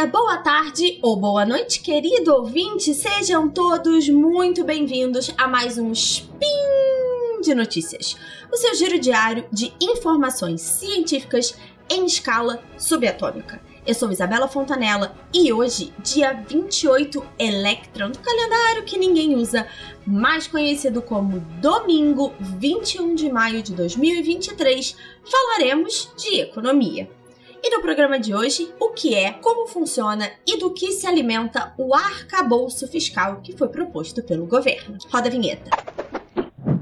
dia, boa tarde ou boa noite, querido ouvinte. Sejam todos muito bem-vindos a mais um Spin de Notícias, o seu giro diário de informações científicas em escala subatômica. Eu sou Isabela Fontanella e hoje, dia 28 Electron do calendário que ninguém usa, mais conhecido como domingo 21 de maio de 2023, falaremos de economia. E no programa de hoje, o que é, como funciona e do que se alimenta o arcabouço fiscal que foi proposto pelo governo. Roda a vinheta.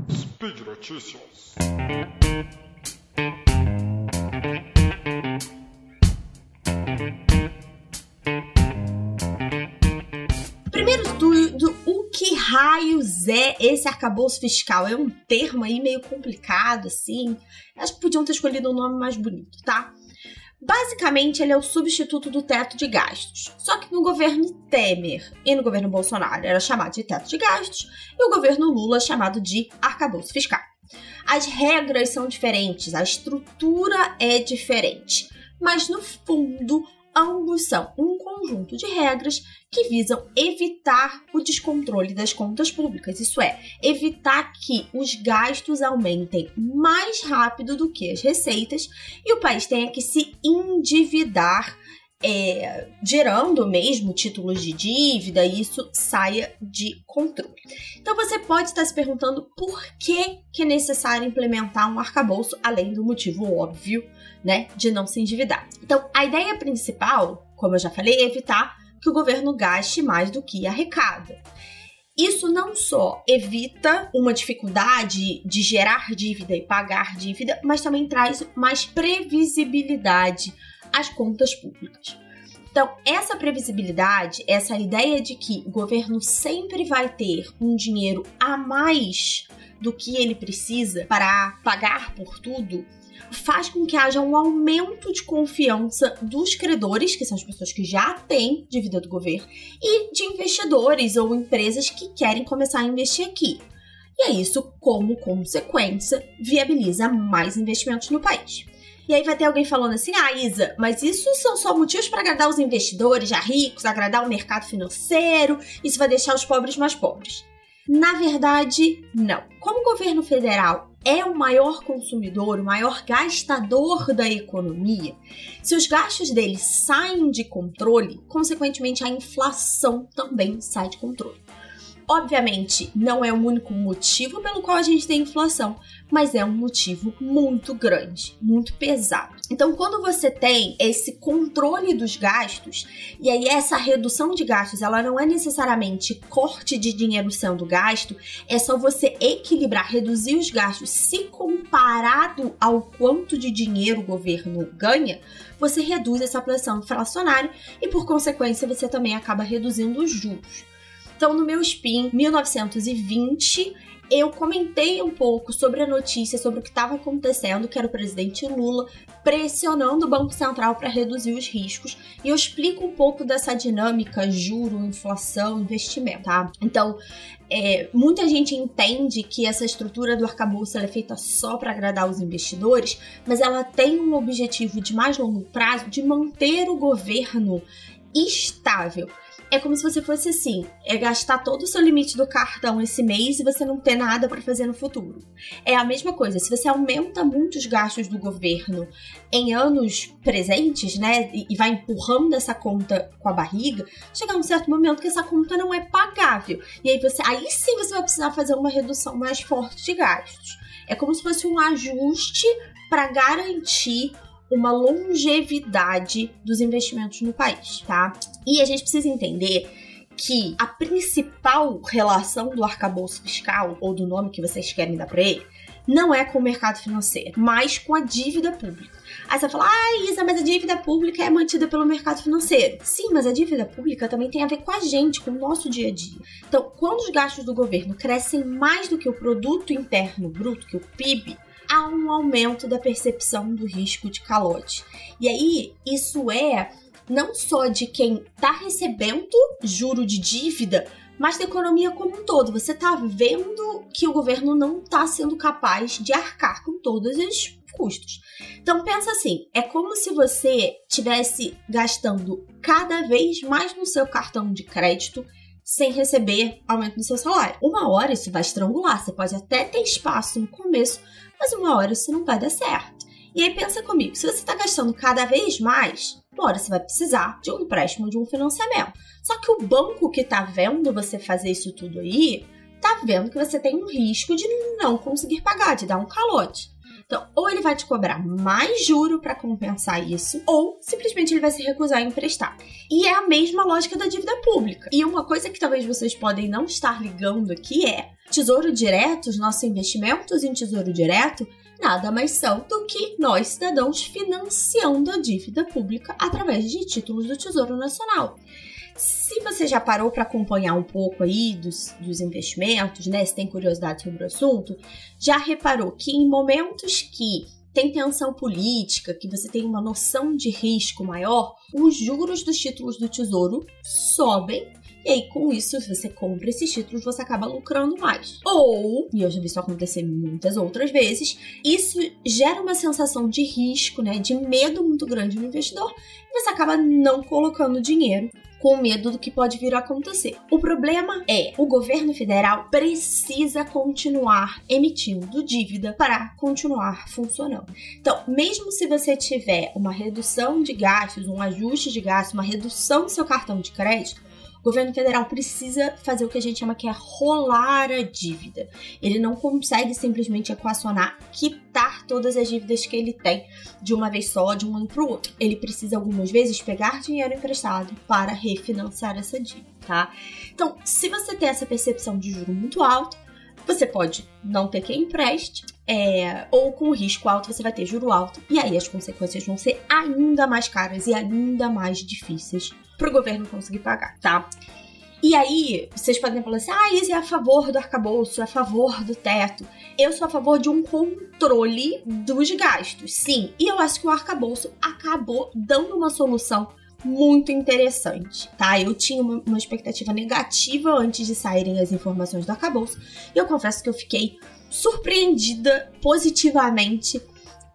Speed Notícias. Primeiro de tudo, o que raios é esse arcabouço fiscal? É um termo aí meio complicado, assim. Acho que podiam ter escolhido um nome mais bonito, tá? Basicamente, ele é o substituto do teto de gastos. Só que no governo Temer e no governo Bolsonaro era chamado de teto de gastos e o governo Lula chamado de arcabouço fiscal. As regras são diferentes, a estrutura é diferente, mas no fundo ambos são um conjunto de regras que visam evitar o descontrole das contas públicas, isso é, evitar que os gastos aumentem mais rápido do que as receitas e o país tenha que se endividar é, gerando mesmo títulos de dívida e isso saia de controle. Então você pode estar se perguntando por que, que é necessário implementar um arcabouço, além do motivo óbvio, né, de não se endividar. Então a ideia principal, como eu já falei, é evitar que o governo gaste mais do que arrecada. Isso não só evita uma dificuldade de gerar dívida e pagar dívida, mas também traz mais previsibilidade as contas públicas. Então, essa previsibilidade, essa ideia de que o governo sempre vai ter um dinheiro a mais do que ele precisa para pagar por tudo, faz com que haja um aumento de confiança dos credores, que são as pessoas que já têm dívida do governo, e de investidores ou empresas que querem começar a investir aqui. E é isso, como consequência, viabiliza mais investimentos no país. E aí vai ter alguém falando assim: ah, Isa, mas isso são só motivos para agradar os investidores já ricos, agradar o mercado financeiro, isso vai deixar os pobres mais pobres. Na verdade, não. Como o governo federal é o maior consumidor, o maior gastador da economia, se os gastos dele saem de controle, consequentemente a inflação também sai de controle. Obviamente, não é o único motivo pelo qual a gente tem inflação, mas é um motivo muito grande, muito pesado. Então, quando você tem esse controle dos gastos, e aí essa redução de gastos, ela não é necessariamente corte de dinheiro sendo gasto, é só você equilibrar, reduzir os gastos. Se comparado ao quanto de dinheiro o governo ganha, você reduz essa pressão inflacionária e, por consequência, você também acaba reduzindo os juros. Então, no meu SPIN 1920, eu comentei um pouco sobre a notícia, sobre o que estava acontecendo, que era o presidente Lula pressionando o Banco Central para reduzir os riscos, e eu explico um pouco dessa dinâmica juro, inflação, investimento, tá? Então, é, muita gente entende que essa estrutura do arcabouço é feita só para agradar os investidores, mas ela tem um objetivo de mais longo prazo de manter o governo estável é como se você fosse assim: é gastar todo o seu limite do cartão esse mês e você não ter nada para fazer no futuro. É a mesma coisa, se você aumenta muito os gastos do governo em anos presentes, né, e vai empurrando essa conta com a barriga, chegar um certo momento que essa conta não é pagável. E aí você, aí sim você vai precisar fazer uma redução mais forte de gastos. É como se fosse um ajuste para garantir uma longevidade dos investimentos no país, tá? E a gente precisa entender que a principal relação do arcabouço fiscal, ou do nome que vocês querem dar para ele, não é com o mercado financeiro, mas com a dívida pública. Aí você fala, ah, Isa, mas a dívida pública é mantida pelo mercado financeiro. Sim, mas a dívida pública também tem a ver com a gente, com o nosso dia a dia. Então, quando os gastos do governo crescem mais do que o produto interno bruto, que o PIB, há um aumento da percepção do risco de calote. E aí, isso é não só de quem está recebendo juro de dívida, mas da economia como um todo. Você está vendo que o governo não está sendo capaz de arcar com todas as custos. Então pensa assim, é como se você tivesse gastando cada vez mais no seu cartão de crédito sem receber aumento no seu salário. Uma hora isso vai estrangular, você pode até ter espaço no começo, mas uma hora isso não vai dar certo. E aí pensa comigo, se você está gastando cada vez mais, uma hora você vai precisar de um empréstimo, de um financiamento. Só que o banco que está vendo você fazer isso tudo aí, tá vendo que você tem um risco de não conseguir pagar, de dar um calote. Então, ou ele vai te cobrar mais juro para compensar isso, ou simplesmente ele vai se recusar a emprestar. E é a mesma lógica da dívida pública. E uma coisa que talvez vocês podem não estar ligando aqui é: Tesouro Direto, os nossos investimentos em Tesouro Direto, nada mais são do que nós, cidadãos, financiando a dívida pública através de títulos do Tesouro Nacional. Se você já parou para acompanhar um pouco aí dos, dos investimentos, né? Se tem curiosidade sobre o assunto, já reparou que em momentos que tem tensão política, que você tem uma noção de risco maior, os juros dos títulos do tesouro sobem. E aí, com isso, se você compra esses títulos, você acaba lucrando mais. Ou, e eu já vi isso acontecer muitas outras vezes, isso gera uma sensação de risco, né? De medo muito grande no investidor, e você acaba não colocando dinheiro com medo do que pode vir a acontecer. O problema é, o governo federal precisa continuar emitindo dívida para continuar funcionando. Então, mesmo se você tiver uma redução de gastos, um ajuste de gastos, uma redução do seu cartão de crédito, o governo federal precisa fazer o que a gente chama que é rolar a dívida. Ele não consegue simplesmente equacionar, quitar todas as dívidas que ele tem de uma vez só, de um ano para o outro. Ele precisa algumas vezes pegar dinheiro emprestado para refinanciar essa dívida, tá? Então, se você tem essa percepção de juro muito alto, você pode não ter quem empreste, é, ou com risco alto você vai ter juro alto, e aí as consequências vão ser ainda mais caras e ainda mais difíceis para o governo conseguir pagar, tá? E aí, vocês podem falar assim: ah, isso é a favor do arcabouço, é a favor do teto. Eu sou a favor de um controle dos gastos, sim. E eu acho que o arcabouço acabou dando uma solução muito interessante, tá? Eu tinha uma, uma expectativa negativa antes de saírem as informações do arcabouço. E eu confesso que eu fiquei surpreendida positivamente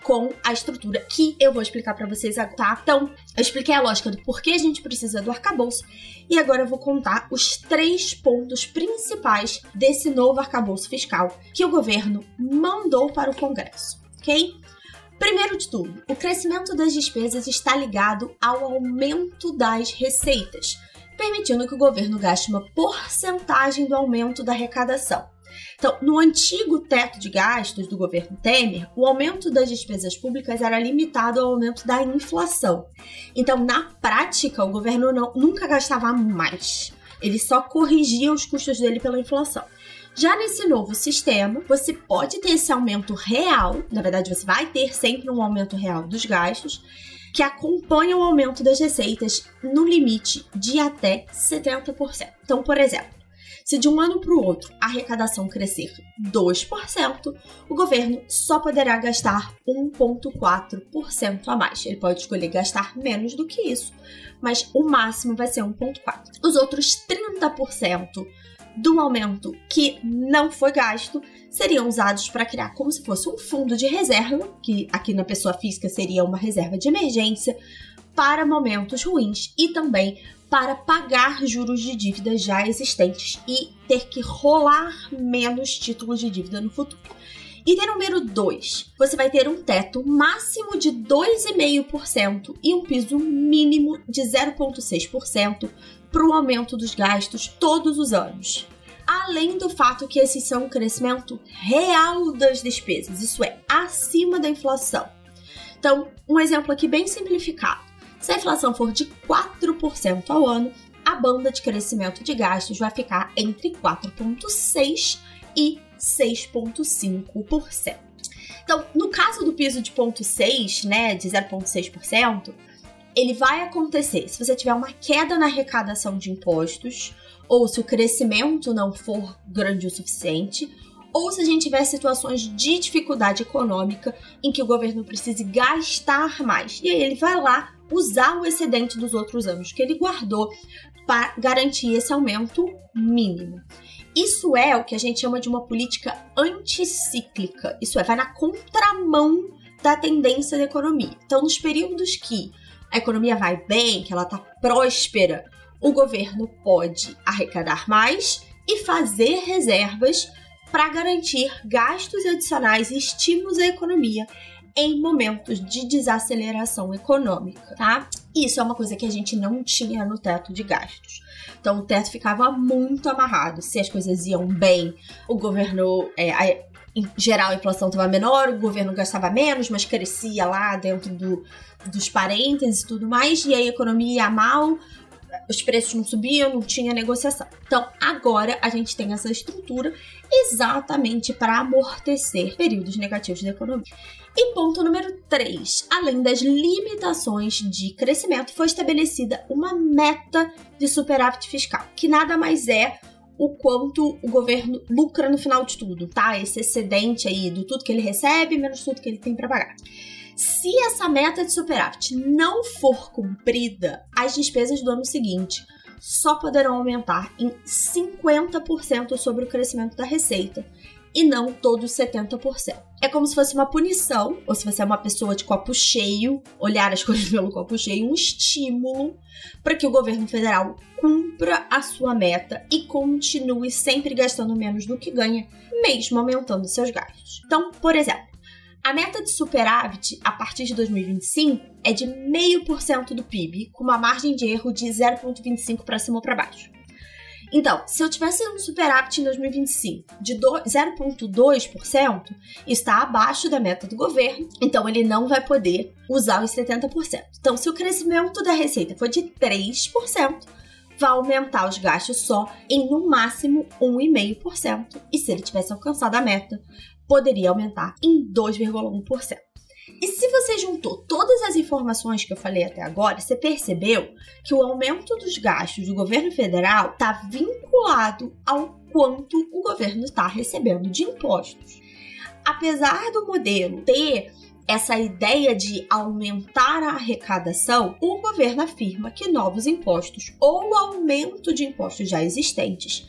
com a estrutura que eu vou explicar para vocês agora, tá? Então, eu expliquei a lógica do porquê a gente precisa do arcabouço e agora eu vou contar os três pontos principais desse novo arcabouço fiscal que o governo mandou para o Congresso, ok? Primeiro de tudo, o crescimento das despesas está ligado ao aumento das receitas, permitindo que o governo gaste uma porcentagem do aumento da arrecadação. Então, no antigo teto de gastos do governo Temer, o aumento das despesas públicas era limitado ao aumento da inflação. Então, na prática, o governo não, nunca gastava mais. Ele só corrigia os custos dele pela inflação. Já nesse novo sistema, você pode ter esse aumento real, na verdade, você vai ter sempre um aumento real dos gastos, que acompanha o aumento das receitas no limite de até 70%. Então, por exemplo, se de um ano para o outro a arrecadação crescer 2%, o governo só poderá gastar 1,4% a mais. Ele pode escolher gastar menos do que isso, mas o máximo vai ser 1,4%. Os outros 30% do aumento que não foi gasto seriam usados para criar como se fosse um fundo de reserva, que aqui na pessoa física seria uma reserva de emergência, para momentos ruins e também para pagar juros de dívidas já existentes e ter que rolar menos títulos de dívida no futuro. Item número 2. Você vai ter um teto máximo de 2,5% e um piso mínimo de 0,6% para o aumento dos gastos todos os anos. Além do fato que esses são um crescimento real das despesas, isso é, acima da inflação. Então, um exemplo aqui bem simplificado. Se a inflação for de 4% ao ano, a banda de crescimento de gastos vai ficar entre 4,6% e 6,5%. Então, no caso do piso de 0,6%, né, de 0,6%, ele vai acontecer se você tiver uma queda na arrecadação de impostos, ou se o crescimento não for grande o suficiente, ou se a gente tiver situações de dificuldade econômica em que o governo precise gastar mais. E aí ele vai lá usar o excedente dos outros anos que ele guardou para garantir esse aumento mínimo. Isso é o que a gente chama de uma política anticíclica. Isso é, vai na contramão da tendência da economia. Então, nos períodos que a economia vai bem, que ela está próspera, o governo pode arrecadar mais e fazer reservas para garantir gastos adicionais e estímulos à economia em momentos de desaceleração econômica, tá? Isso é uma coisa que a gente não tinha no teto de gastos. Então o teto ficava muito amarrado. Se as coisas iam bem, o governo, é, a, em geral, a inflação estava menor, o governo gastava menos, mas crescia lá dentro do, dos parênteses e tudo mais, e a economia ia mal, os preços não subiam, não tinha negociação. Então, agora a gente tem essa estrutura exatamente para amortecer períodos negativos da economia. E ponto número 3. Além das limitações de crescimento, foi estabelecida uma meta de superávit fiscal, que nada mais é o quanto o governo lucra no final de tudo, tá? Esse excedente aí do tudo que ele recebe menos tudo que ele tem para pagar. Se essa meta de superávit não for cumprida, as despesas do ano seguinte só poderão aumentar em 50% sobre o crescimento da receita e não todos 70%. É como se fosse uma punição, ou se você é uma pessoa de copo cheio, olhar as coisas pelo copo cheio, um estímulo para que o governo federal cumpra a sua meta e continue sempre gastando menos do que ganha, mesmo aumentando seus gastos. Então, por exemplo, a meta de superávit a partir de 2025 é de 0,5% do PIB, com uma margem de erro de 0,25 para cima ou para baixo. Então, se eu tivesse um superávit em 2025 de 0,2%, está abaixo da meta do governo, então ele não vai poder usar os 70%. Então, se o crescimento da receita for de 3%, vai aumentar os gastos só em no máximo 1,5%. E se ele tivesse alcançado a meta, poderia aumentar em 2,1%. E se você juntou todas as informações que eu falei até agora, você percebeu que o aumento dos gastos do governo federal está vinculado ao quanto o governo está recebendo de impostos. Apesar do modelo ter essa ideia de aumentar a arrecadação, o governo afirma que novos impostos ou aumento de impostos já existentes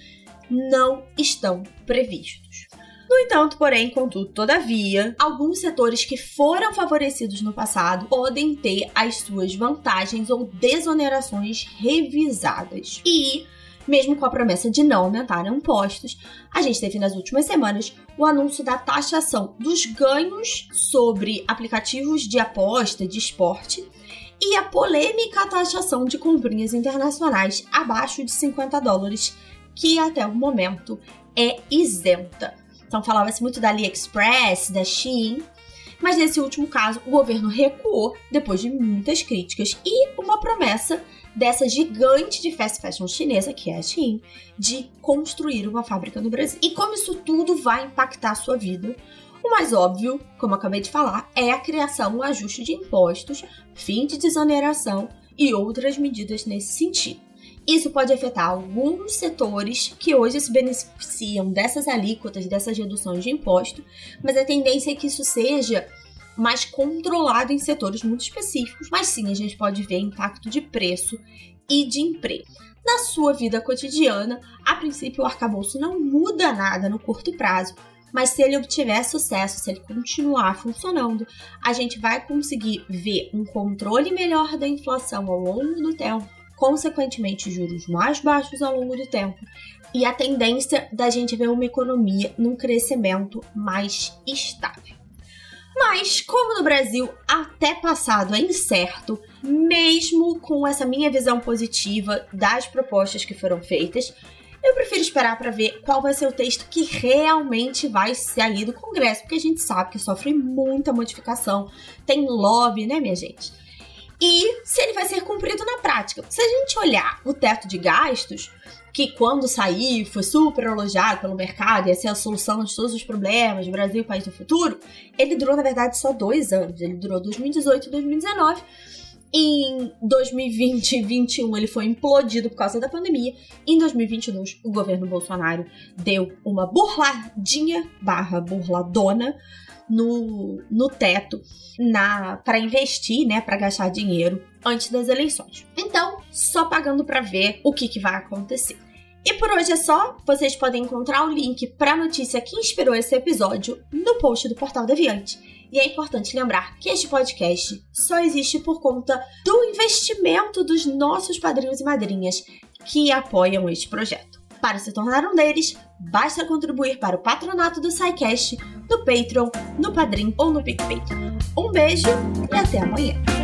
não estão previstos. No entanto, porém, contudo, todavia, alguns setores que foram favorecidos no passado podem ter as suas vantagens ou desonerações revisadas. E mesmo com a promessa de não aumentar impostos, a gente teve nas últimas semanas o anúncio da taxação dos ganhos sobre aplicativos de aposta de esporte e a polêmica taxação de comprinhas internacionais abaixo de 50 dólares, que até o momento é isenta. Então falava-se muito da AliExpress, da Shein, mas nesse último caso o governo recuou depois de muitas críticas e uma promessa dessa gigante de fast fashion chinesa, que é a Shein, de construir uma fábrica no Brasil. E como isso tudo vai impactar a sua vida? O mais óbvio, como acabei de falar, é a criação, o ajuste de impostos, fim de desoneração e outras medidas nesse sentido. Isso pode afetar alguns setores que hoje se beneficiam dessas alíquotas, dessas reduções de imposto, mas a tendência é que isso seja mais controlado em setores muito específicos, mas sim a gente pode ver impacto de preço e de emprego. Na sua vida cotidiana, a princípio o arcabouço não muda nada no curto prazo, mas se ele obtiver sucesso, se ele continuar funcionando, a gente vai conseguir ver um controle melhor da inflação ao longo do tempo consequentemente juros mais baixos ao longo do tempo e a tendência da gente ver uma economia num crescimento mais estável. Mas, como no Brasil até passado é incerto, mesmo com essa minha visão positiva das propostas que foram feitas, eu prefiro esperar para ver qual vai ser o texto que realmente vai sair do Congresso, porque a gente sabe que sofre muita modificação, tem lobby, né, minha gente? E se ele vai ser cumprido na prática. Se a gente olhar o teto de gastos, que quando sair foi super elogiado pelo mercado, ia ser a solução de todos os problemas, Brasil, país do futuro, ele durou, na verdade, só dois anos. Ele durou 2018 e 2019. Em 2020 e 2021 ele foi implodido por causa da pandemia. Em 2022 o governo Bolsonaro deu uma burladinha barra burladona no, no teto para investir, né, para gastar dinheiro antes das eleições. Então, só pagando para ver o que, que vai acontecer. E por hoje é só. Vocês podem encontrar o link para a notícia que inspirou esse episódio no post do Portal Deviante. E é importante lembrar que este podcast só existe por conta do investimento dos nossos padrinhos e madrinhas que apoiam este projeto. Para se tornar um deles, basta contribuir para o patronato do SciCast, no Patreon, no Padrim ou no PicPay. Um beijo e até amanhã!